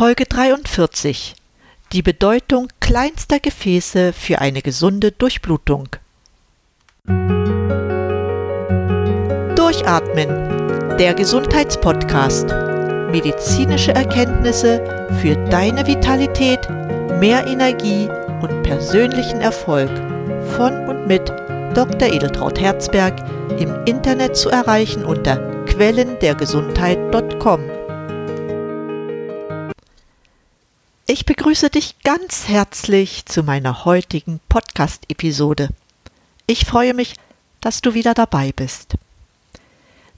Folge 43 Die Bedeutung kleinster Gefäße für eine gesunde Durchblutung. Durchatmen, der Gesundheitspodcast. Medizinische Erkenntnisse für deine Vitalität, mehr Energie und persönlichen Erfolg von und mit Dr. Edeltraut Herzberg im Internet zu erreichen unter quellendergesundheit.com. Ich begrüße dich ganz herzlich zu meiner heutigen Podcast-Episode. Ich freue mich, dass du wieder dabei bist.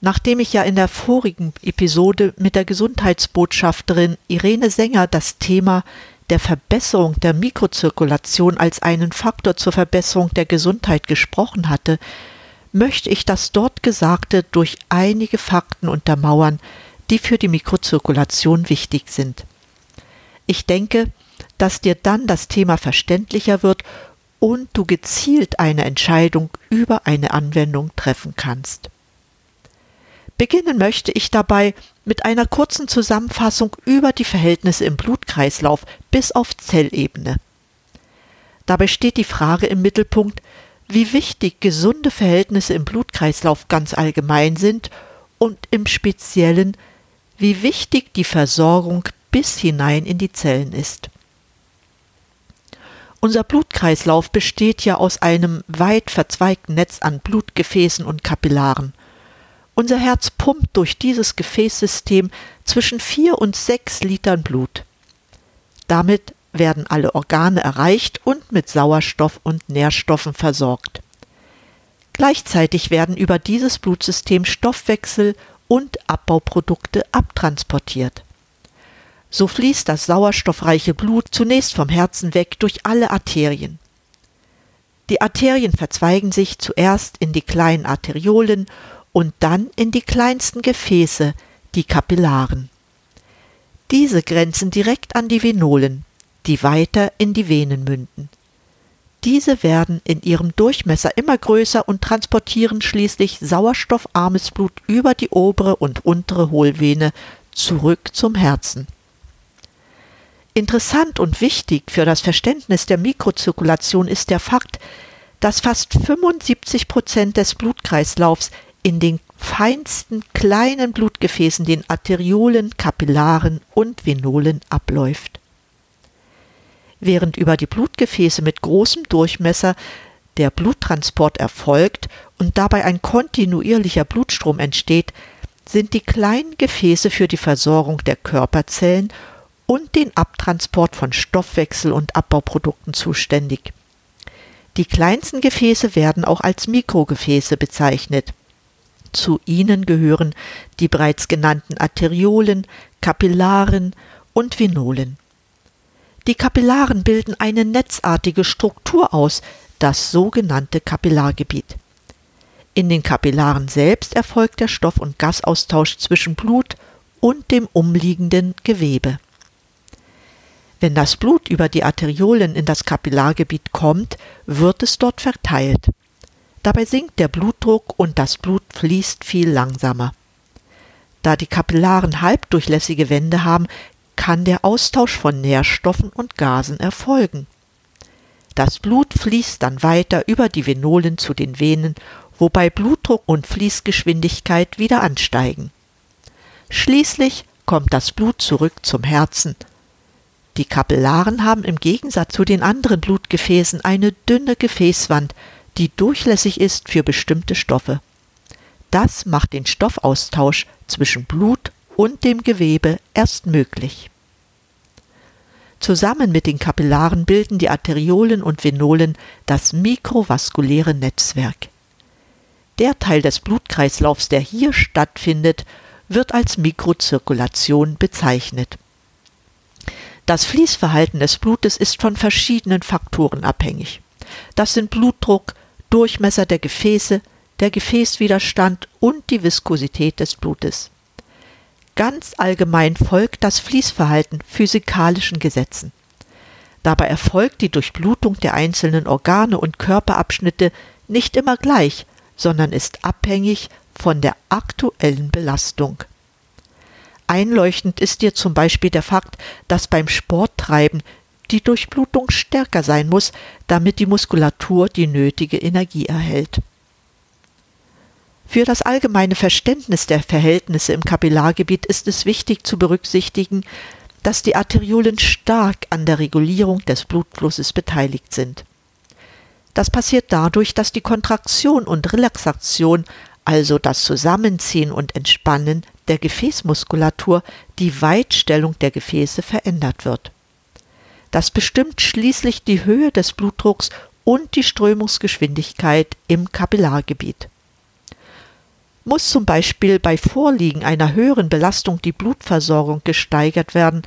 Nachdem ich ja in der vorigen Episode mit der Gesundheitsbotschafterin Irene Sänger das Thema der Verbesserung der Mikrozirkulation als einen Faktor zur Verbesserung der Gesundheit gesprochen hatte, möchte ich das dort Gesagte durch einige Fakten untermauern, die für die Mikrozirkulation wichtig sind. Ich denke, dass dir dann das Thema verständlicher wird und du gezielt eine Entscheidung über eine Anwendung treffen kannst. Beginnen möchte ich dabei mit einer kurzen Zusammenfassung über die Verhältnisse im Blutkreislauf bis auf Zellebene. Dabei steht die Frage im Mittelpunkt, wie wichtig gesunde Verhältnisse im Blutkreislauf ganz allgemein sind und im Speziellen, wie wichtig die Versorgung bis hinein in die Zellen ist. Unser Blutkreislauf besteht ja aus einem weit verzweigten Netz an Blutgefäßen und Kapillaren. Unser Herz pumpt durch dieses Gefäßsystem zwischen vier und sechs Litern Blut. Damit werden alle Organe erreicht und mit Sauerstoff und Nährstoffen versorgt. Gleichzeitig werden über dieses Blutsystem Stoffwechsel und Abbauprodukte abtransportiert. So fließt das sauerstoffreiche Blut zunächst vom Herzen weg durch alle Arterien. Die Arterien verzweigen sich zuerst in die kleinen Arteriolen und dann in die kleinsten Gefäße, die Kapillaren. Diese grenzen direkt an die Venolen, die weiter in die Venen münden. Diese werden in ihrem Durchmesser immer größer und transportieren schließlich sauerstoffarmes Blut über die obere und untere Hohlvene zurück zum Herzen. Interessant und wichtig für das Verständnis der Mikrozirkulation ist der Fakt, dass fast 75 Prozent des Blutkreislaufs in den feinsten kleinen Blutgefäßen, den Arteriolen, Kapillaren und Venolen abläuft. Während über die Blutgefäße mit großem Durchmesser der Bluttransport erfolgt und dabei ein kontinuierlicher Blutstrom entsteht, sind die kleinen Gefäße für die Versorgung der Körperzellen und den Abtransport von Stoffwechsel- und Abbauprodukten zuständig. Die kleinsten Gefäße werden auch als Mikrogefäße bezeichnet. Zu ihnen gehören die bereits genannten Arteriolen, Kapillaren und Venolen. Die Kapillaren bilden eine netzartige Struktur aus, das sogenannte Kapillargebiet. In den Kapillaren selbst erfolgt der Stoff- und Gasaustausch zwischen Blut und dem umliegenden Gewebe. Wenn das Blut über die Arteriolen in das Kapillargebiet kommt, wird es dort verteilt. Dabei sinkt der Blutdruck und das Blut fließt viel langsamer. Da die Kapillaren halbdurchlässige Wände haben, kann der Austausch von Nährstoffen und Gasen erfolgen. Das Blut fließt dann weiter über die Venolen zu den Venen, wobei Blutdruck und Fließgeschwindigkeit wieder ansteigen. Schließlich kommt das Blut zurück zum Herzen die Kapillaren haben im Gegensatz zu den anderen Blutgefäßen eine dünne Gefäßwand, die durchlässig ist für bestimmte Stoffe. Das macht den Stoffaustausch zwischen Blut und dem Gewebe erst möglich. Zusammen mit den Kapillaren bilden die Arteriolen und Venolen das mikrovaskuläre Netzwerk. Der Teil des Blutkreislaufs, der hier stattfindet, wird als Mikrozirkulation bezeichnet. Das Fließverhalten des Blutes ist von verschiedenen Faktoren abhängig. Das sind Blutdruck, Durchmesser der Gefäße, der Gefäßwiderstand und die Viskosität des Blutes. Ganz allgemein folgt das Fließverhalten physikalischen Gesetzen. Dabei erfolgt die Durchblutung der einzelnen Organe und Körperabschnitte nicht immer gleich, sondern ist abhängig von der aktuellen Belastung. Einleuchtend ist dir zum Beispiel der Fakt, dass beim Sporttreiben die Durchblutung stärker sein muss, damit die Muskulatur die nötige Energie erhält. Für das allgemeine Verständnis der Verhältnisse im Kapillargebiet ist es wichtig zu berücksichtigen, dass die Arteriolen stark an der Regulierung des Blutflusses beteiligt sind. Das passiert dadurch, dass die Kontraktion und Relaxation, also das Zusammenziehen und Entspannen der Gefäßmuskulatur, die Weitstellung der Gefäße verändert wird. Das bestimmt schließlich die Höhe des Blutdrucks und die Strömungsgeschwindigkeit im Kapillargebiet. Muss zum Beispiel bei Vorliegen einer höheren Belastung die Blutversorgung gesteigert werden,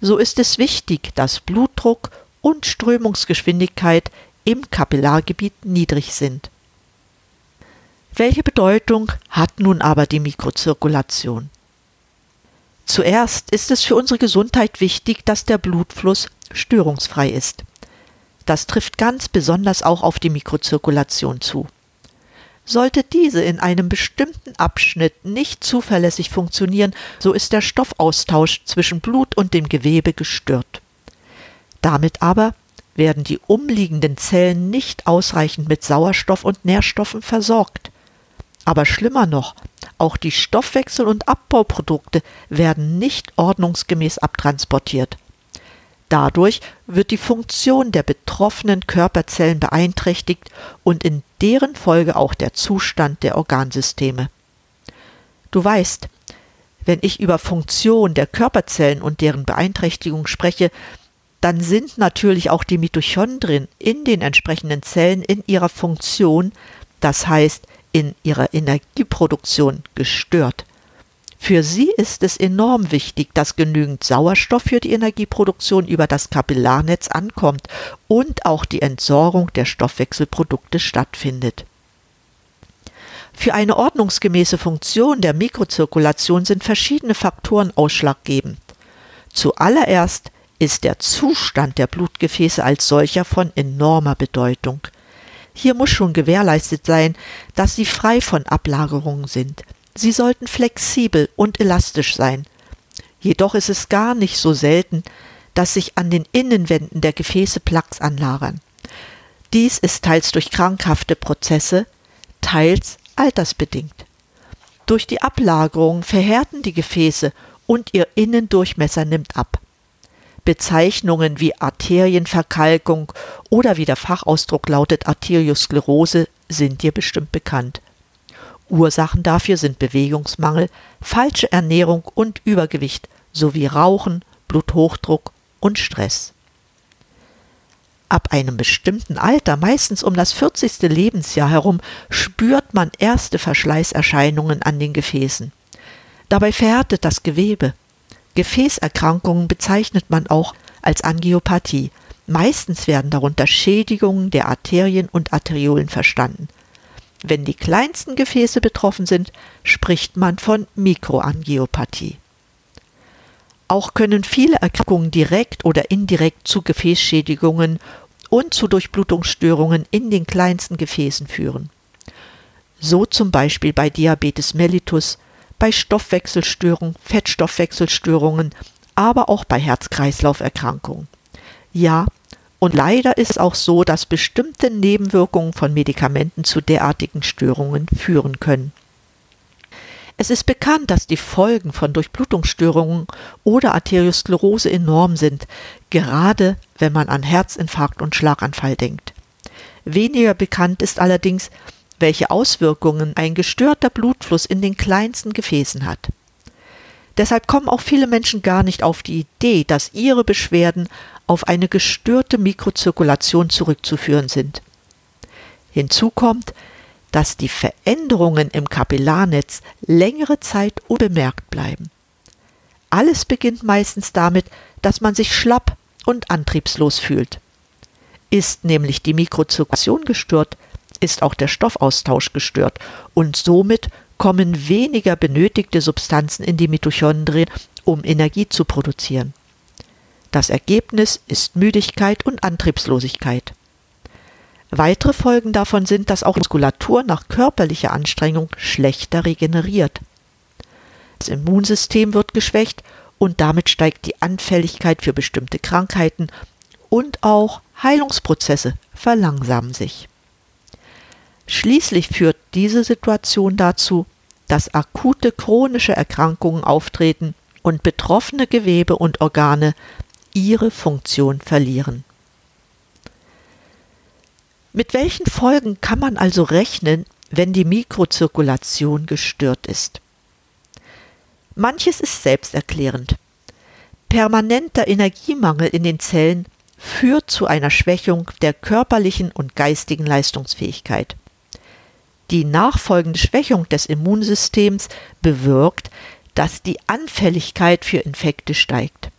so ist es wichtig, dass Blutdruck und Strömungsgeschwindigkeit im Kapillargebiet niedrig sind. Welche Bedeutung hat nun aber die Mikrozirkulation? Zuerst ist es für unsere Gesundheit wichtig, dass der Blutfluss störungsfrei ist. Das trifft ganz besonders auch auf die Mikrozirkulation zu. Sollte diese in einem bestimmten Abschnitt nicht zuverlässig funktionieren, so ist der Stoffaustausch zwischen Blut und dem Gewebe gestört. Damit aber werden die umliegenden Zellen nicht ausreichend mit Sauerstoff und Nährstoffen versorgt. Aber schlimmer noch, auch die Stoffwechsel- und Abbauprodukte werden nicht ordnungsgemäß abtransportiert. Dadurch wird die Funktion der betroffenen Körperzellen beeinträchtigt und in deren Folge auch der Zustand der Organsysteme. Du weißt, wenn ich über Funktion der Körperzellen und deren Beeinträchtigung spreche, dann sind natürlich auch die Mitochondrien in den entsprechenden Zellen in ihrer Funktion, das heißt in ihrer Energieproduktion, gestört. Für sie ist es enorm wichtig, dass genügend Sauerstoff für die Energieproduktion über das Kapillarnetz ankommt und auch die Entsorgung der Stoffwechselprodukte stattfindet. Für eine ordnungsgemäße Funktion der Mikrozirkulation sind verschiedene Faktoren ausschlaggebend. Zuallererst ist der Zustand der Blutgefäße als solcher von enormer Bedeutung. Hier muss schon gewährleistet sein, dass sie frei von Ablagerungen sind. Sie sollten flexibel und elastisch sein. Jedoch ist es gar nicht so selten, dass sich an den Innenwänden der Gefäße Plaques anlagern. Dies ist teils durch krankhafte Prozesse, teils altersbedingt. Durch die Ablagerung verhärten die Gefäße und ihr Innendurchmesser nimmt ab. Bezeichnungen wie Arterienverkalkung oder wie der Fachausdruck lautet Arteriosklerose sind dir bestimmt bekannt. Ursachen dafür sind Bewegungsmangel, falsche Ernährung und Übergewicht sowie Rauchen, Bluthochdruck und Stress. Ab einem bestimmten Alter, meistens um das 40. Lebensjahr herum, spürt man erste Verschleißerscheinungen an den Gefäßen. Dabei verhärtet das Gewebe. Gefäßerkrankungen bezeichnet man auch als Angiopathie. Meistens werden darunter Schädigungen der Arterien und Arteriolen verstanden. Wenn die kleinsten Gefäße betroffen sind, spricht man von Mikroangiopathie. Auch können viele Erkrankungen direkt oder indirekt zu Gefäßschädigungen und zu Durchblutungsstörungen in den kleinsten Gefäßen führen. So zum Beispiel bei Diabetes mellitus, bei Stoffwechselstörungen, Fettstoffwechselstörungen, aber auch bei Herz-Kreislauf-Erkrankungen. Ja, und leider ist es auch so, dass bestimmte Nebenwirkungen von Medikamenten zu derartigen Störungen führen können. Es ist bekannt, dass die Folgen von Durchblutungsstörungen oder Arteriosklerose enorm sind, gerade wenn man an Herzinfarkt und Schlaganfall denkt. Weniger bekannt ist allerdings, welche Auswirkungen ein gestörter Blutfluss in den kleinsten Gefäßen hat. Deshalb kommen auch viele Menschen gar nicht auf die Idee, dass ihre Beschwerden auf eine gestörte Mikrozirkulation zurückzuführen sind. Hinzu kommt, dass die Veränderungen im Kapillarnetz längere Zeit unbemerkt bleiben. Alles beginnt meistens damit, dass man sich schlapp und antriebslos fühlt. Ist nämlich die Mikrozirkulation gestört, ist auch der Stoffaustausch gestört und somit kommen weniger benötigte Substanzen in die Mitochondrien, um Energie zu produzieren. Das Ergebnis ist Müdigkeit und Antriebslosigkeit. Weitere Folgen davon sind, dass auch Muskulatur nach körperlicher Anstrengung schlechter regeneriert. Das Immunsystem wird geschwächt und damit steigt die Anfälligkeit für bestimmte Krankheiten und auch Heilungsprozesse verlangsamen sich. Schließlich führt diese Situation dazu, dass akute chronische Erkrankungen auftreten und betroffene Gewebe und Organe ihre Funktion verlieren. Mit welchen Folgen kann man also rechnen, wenn die Mikrozirkulation gestört ist? Manches ist selbsterklärend. Permanenter Energiemangel in den Zellen führt zu einer Schwächung der körperlichen und geistigen Leistungsfähigkeit. Die nachfolgende Schwächung des Immunsystems bewirkt, dass die Anfälligkeit für Infekte steigt.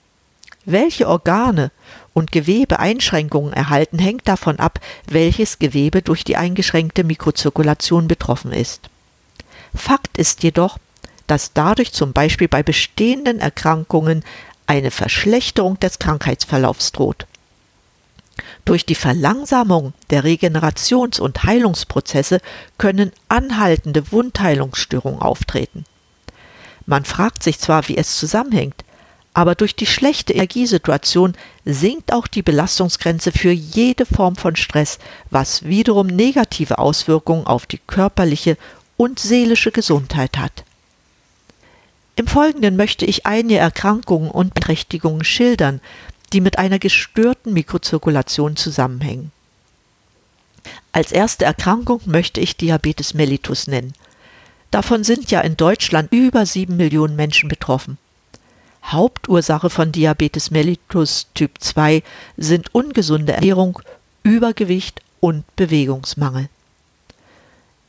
Welche Organe und Gewebe Einschränkungen erhalten, hängt davon ab, welches Gewebe durch die eingeschränkte Mikrozirkulation betroffen ist. Fakt ist jedoch, dass dadurch zum Beispiel bei bestehenden Erkrankungen eine Verschlechterung des Krankheitsverlaufs droht. Durch die Verlangsamung der Regenerations- und Heilungsprozesse können anhaltende Wundheilungsstörungen auftreten. Man fragt sich zwar, wie es zusammenhängt, aber durch die schlechte Energiesituation sinkt auch die Belastungsgrenze für jede Form von Stress, was wiederum negative Auswirkungen auf die körperliche und seelische Gesundheit hat. Im Folgenden möchte ich einige Erkrankungen und Beeinträchtigungen schildern, die mit einer gestörten Mikrozirkulation zusammenhängen. Als erste Erkrankung möchte ich Diabetes mellitus nennen. Davon sind ja in Deutschland über sieben Millionen Menschen betroffen. Hauptursache von Diabetes mellitus Typ 2 sind ungesunde Ernährung, Übergewicht und Bewegungsmangel.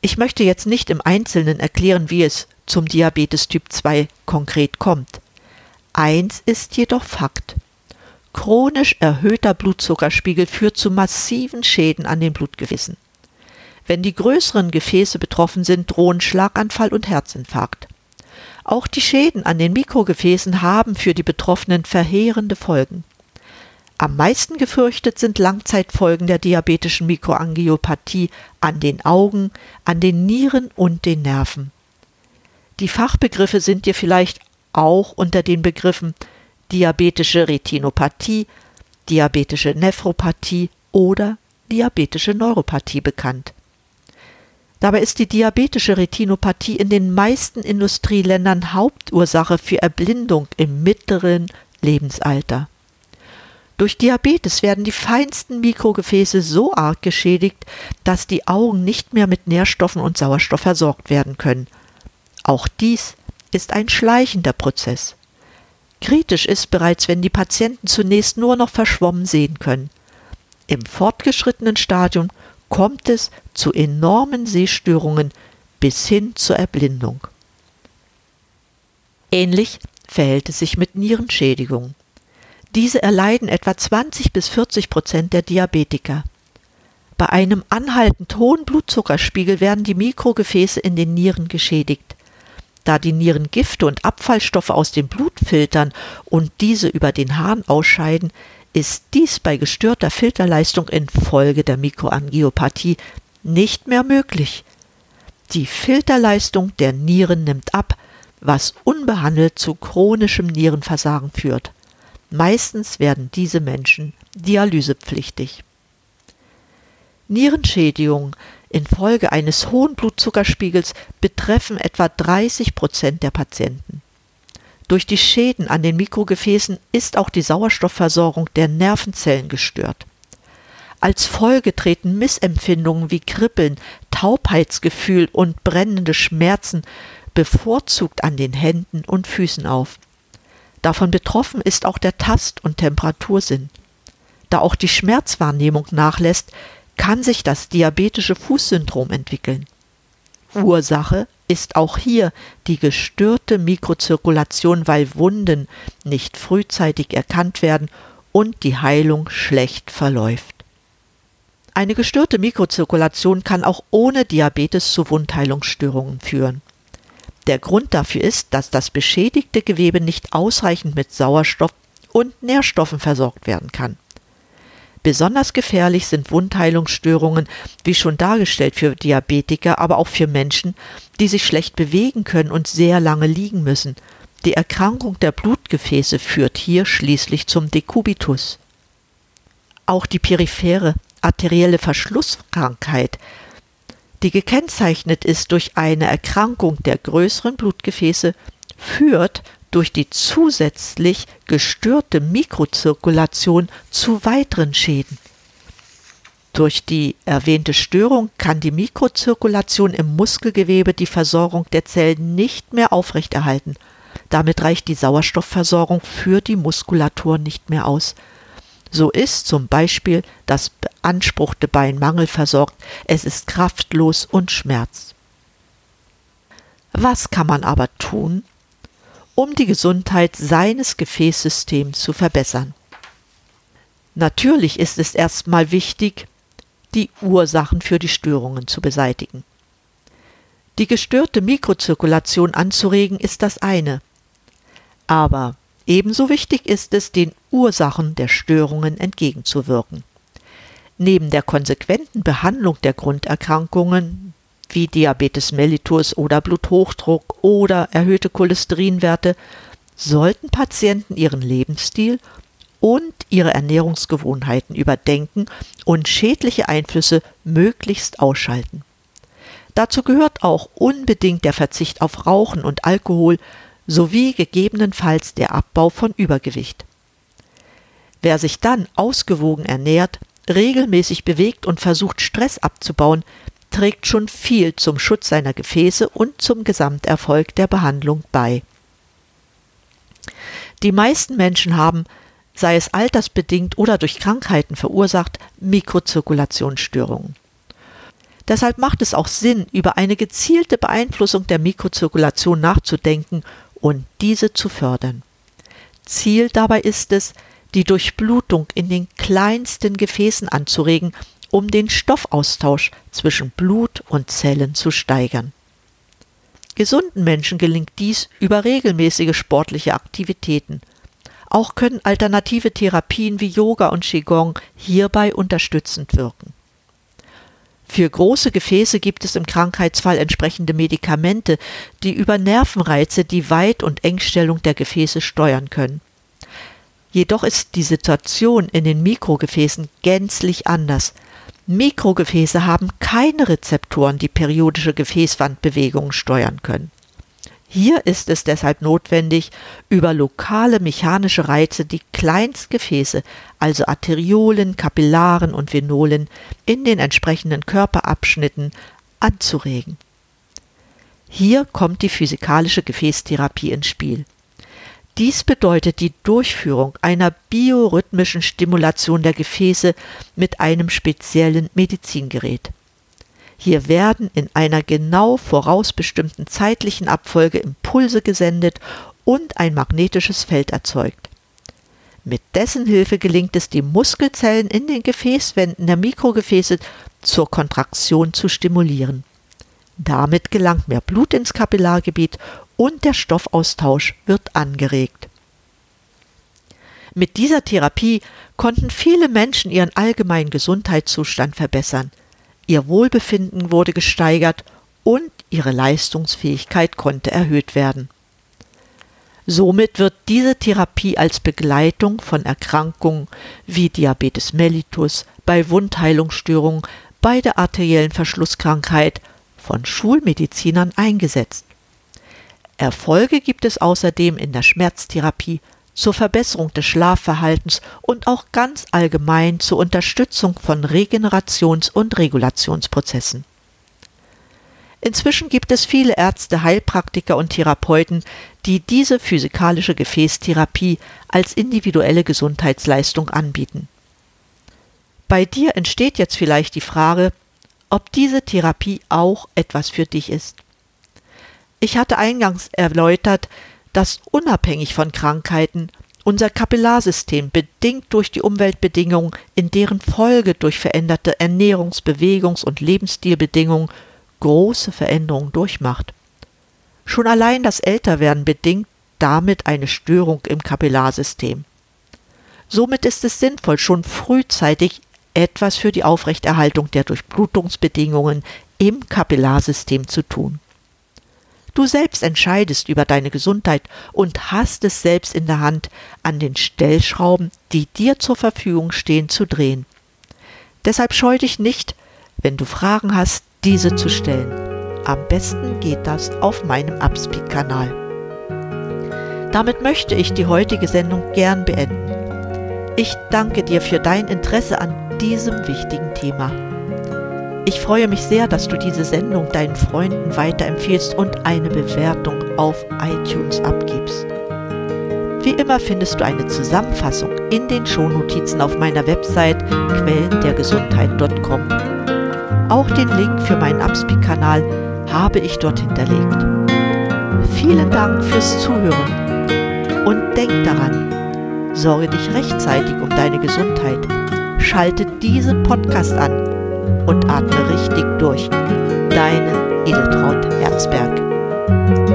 Ich möchte jetzt nicht im Einzelnen erklären, wie es zum Diabetes Typ 2 konkret kommt. Eins ist jedoch Fakt. Chronisch erhöhter Blutzuckerspiegel führt zu massiven Schäden an den Blutgefäßen. Wenn die größeren Gefäße betroffen sind, drohen Schlaganfall und Herzinfarkt. Auch die Schäden an den Mikrogefäßen haben für die Betroffenen verheerende Folgen. Am meisten gefürchtet sind Langzeitfolgen der diabetischen Mikroangiopathie an den Augen, an den Nieren und den Nerven. Die Fachbegriffe sind dir vielleicht auch unter den Begriffen diabetische Retinopathie, diabetische Nephropathie oder diabetische Neuropathie bekannt. Dabei ist die diabetische Retinopathie in den meisten Industrieländern Hauptursache für Erblindung im mittleren Lebensalter. Durch Diabetes werden die feinsten Mikrogefäße so arg geschädigt, dass die Augen nicht mehr mit Nährstoffen und Sauerstoff versorgt werden können. Auch dies ist ein schleichender Prozess. Kritisch ist bereits, wenn die Patienten zunächst nur noch verschwommen sehen können. Im fortgeschrittenen Stadium kommt es zu enormen Sehstörungen bis hin zur Erblindung. Ähnlich verhält es sich mit Nierenschädigungen. Diese erleiden etwa 20 bis 40 Prozent der Diabetiker. Bei einem anhaltend hohen Blutzuckerspiegel werden die Mikrogefäße in den Nieren geschädigt. Da die Nieren Gifte und Abfallstoffe aus dem Blut filtern und diese über den Hahn ausscheiden, ist dies bei gestörter Filterleistung infolge der Mikroangiopathie nicht mehr möglich. Die Filterleistung der Nieren nimmt ab, was unbehandelt zu chronischem Nierenversagen führt. Meistens werden diese Menschen dialysepflichtig. Nierenschädigungen infolge eines hohen Blutzuckerspiegels betreffen etwa 30 Prozent der Patienten. Durch die Schäden an den Mikrogefäßen ist auch die Sauerstoffversorgung der Nervenzellen gestört. Als Folge treten Missempfindungen wie Kribbeln, Taubheitsgefühl und brennende Schmerzen bevorzugt an den Händen und Füßen auf. Davon betroffen ist auch der Tast- und Temperatursinn. Da auch die Schmerzwahrnehmung nachlässt, kann sich das diabetische Fußsyndrom entwickeln. Ursache ist auch hier die gestörte Mikrozirkulation, weil Wunden nicht frühzeitig erkannt werden und die Heilung schlecht verläuft. Eine gestörte Mikrozirkulation kann auch ohne Diabetes zu Wundheilungsstörungen führen. Der Grund dafür ist, dass das beschädigte Gewebe nicht ausreichend mit Sauerstoff und Nährstoffen versorgt werden kann. Besonders gefährlich sind Wundheilungsstörungen, wie schon dargestellt, für Diabetiker, aber auch für Menschen, die sich schlecht bewegen können und sehr lange liegen müssen. Die Erkrankung der Blutgefäße führt hier schließlich zum Dekubitus. Auch die periphere arterielle Verschlusskrankheit, die gekennzeichnet ist durch eine Erkrankung der größeren Blutgefäße, führt durch die zusätzlich gestörte Mikrozirkulation zu weiteren Schäden. Durch die erwähnte Störung kann die Mikrozirkulation im Muskelgewebe die Versorgung der Zellen nicht mehr aufrechterhalten. Damit reicht die Sauerstoffversorgung für die Muskulatur nicht mehr aus. So ist zum Beispiel das beanspruchte Bein mangelversorgt, es ist kraftlos und schmerzt. Was kann man aber tun, um die Gesundheit seines Gefäßsystems zu verbessern. Natürlich ist es erstmal wichtig, die Ursachen für die Störungen zu beseitigen. Die gestörte Mikrozirkulation anzuregen ist das eine, aber ebenso wichtig ist es, den Ursachen der Störungen entgegenzuwirken. Neben der konsequenten Behandlung der Grunderkrankungen wie Diabetes mellitus oder Bluthochdruck oder erhöhte Cholesterinwerte, sollten Patienten ihren Lebensstil und ihre Ernährungsgewohnheiten überdenken und schädliche Einflüsse möglichst ausschalten. Dazu gehört auch unbedingt der Verzicht auf Rauchen und Alkohol sowie gegebenenfalls der Abbau von Übergewicht. Wer sich dann ausgewogen ernährt, regelmäßig bewegt und versucht Stress abzubauen, trägt schon viel zum Schutz seiner Gefäße und zum Gesamterfolg der Behandlung bei. Die meisten Menschen haben, sei es altersbedingt oder durch Krankheiten verursacht, Mikrozirkulationsstörungen. Deshalb macht es auch Sinn, über eine gezielte Beeinflussung der Mikrozirkulation nachzudenken und diese zu fördern. Ziel dabei ist es, die Durchblutung in den kleinsten Gefäßen anzuregen um den Stoffaustausch zwischen Blut und Zellen zu steigern. Gesunden Menschen gelingt dies über regelmäßige sportliche Aktivitäten. Auch können alternative Therapien wie Yoga und Qigong hierbei unterstützend wirken. Für große Gefäße gibt es im Krankheitsfall entsprechende Medikamente, die über Nervenreize die Weit- und Engstellung der Gefäße steuern können. Jedoch ist die Situation in den Mikrogefäßen gänzlich anders, Mikrogefäße haben keine Rezeptoren, die periodische Gefäßwandbewegungen steuern können. Hier ist es deshalb notwendig, über lokale mechanische Reize die Kleinstgefäße, also Arteriolen, Kapillaren und Venolen, in den entsprechenden Körperabschnitten anzuregen. Hier kommt die physikalische Gefäßtherapie ins Spiel. Dies bedeutet die Durchführung einer biorhythmischen Stimulation der Gefäße mit einem speziellen Medizingerät. Hier werden in einer genau vorausbestimmten zeitlichen Abfolge Impulse gesendet und ein magnetisches Feld erzeugt. Mit dessen Hilfe gelingt es, die Muskelzellen in den Gefäßwänden der Mikrogefäße zur Kontraktion zu stimulieren. Damit gelangt mehr Blut ins Kapillargebiet und der Stoffaustausch wird angeregt. Mit dieser Therapie konnten viele Menschen ihren allgemeinen Gesundheitszustand verbessern, ihr Wohlbefinden wurde gesteigert und ihre Leistungsfähigkeit konnte erhöht werden. Somit wird diese Therapie als Begleitung von Erkrankungen wie Diabetes mellitus, bei Wundheilungsstörungen, bei der arteriellen Verschlusskrankheit von Schulmedizinern eingesetzt. Erfolge gibt es außerdem in der Schmerztherapie, zur Verbesserung des Schlafverhaltens und auch ganz allgemein zur Unterstützung von Regenerations- und Regulationsprozessen. Inzwischen gibt es viele Ärzte, Heilpraktiker und Therapeuten, die diese physikalische Gefäßtherapie als individuelle Gesundheitsleistung anbieten. Bei dir entsteht jetzt vielleicht die Frage, ob diese Therapie auch etwas für dich ist. Ich hatte eingangs erläutert, dass unabhängig von Krankheiten unser Kapillarsystem bedingt durch die Umweltbedingungen, in deren Folge durch veränderte Ernährungs-, Bewegungs- und Lebensstilbedingungen große Veränderungen durchmacht. Schon allein das Älterwerden bedingt damit eine Störung im Kapillarsystem. Somit ist es sinnvoll, schon frühzeitig etwas für die Aufrechterhaltung der Durchblutungsbedingungen im Kapillarsystem zu tun. Du selbst entscheidest über deine Gesundheit und hast es selbst in der Hand, an den Stellschrauben, die dir zur Verfügung stehen, zu drehen. Deshalb scheu dich nicht, wenn du Fragen hast, diese zu stellen. Am besten geht das auf meinem Upspeak-Kanal. Damit möchte ich die heutige Sendung gern beenden. Ich danke dir für dein Interesse an diesem wichtigen Thema. Ich freue mich sehr, dass du diese Sendung deinen Freunden weiterempfiehlst und eine Bewertung auf iTunes abgibst. Wie immer findest du eine Zusammenfassung in den Shownotizen auf meiner Website quellendergesundheit.com. Auch den Link für meinen Upspeak-Kanal habe ich dort hinterlegt. Vielen Dank fürs Zuhören und denk daran, sorge dich rechtzeitig um deine Gesundheit. Schalte diesen Podcast an und atme richtig durch. Deine Edeltraut Herzberg.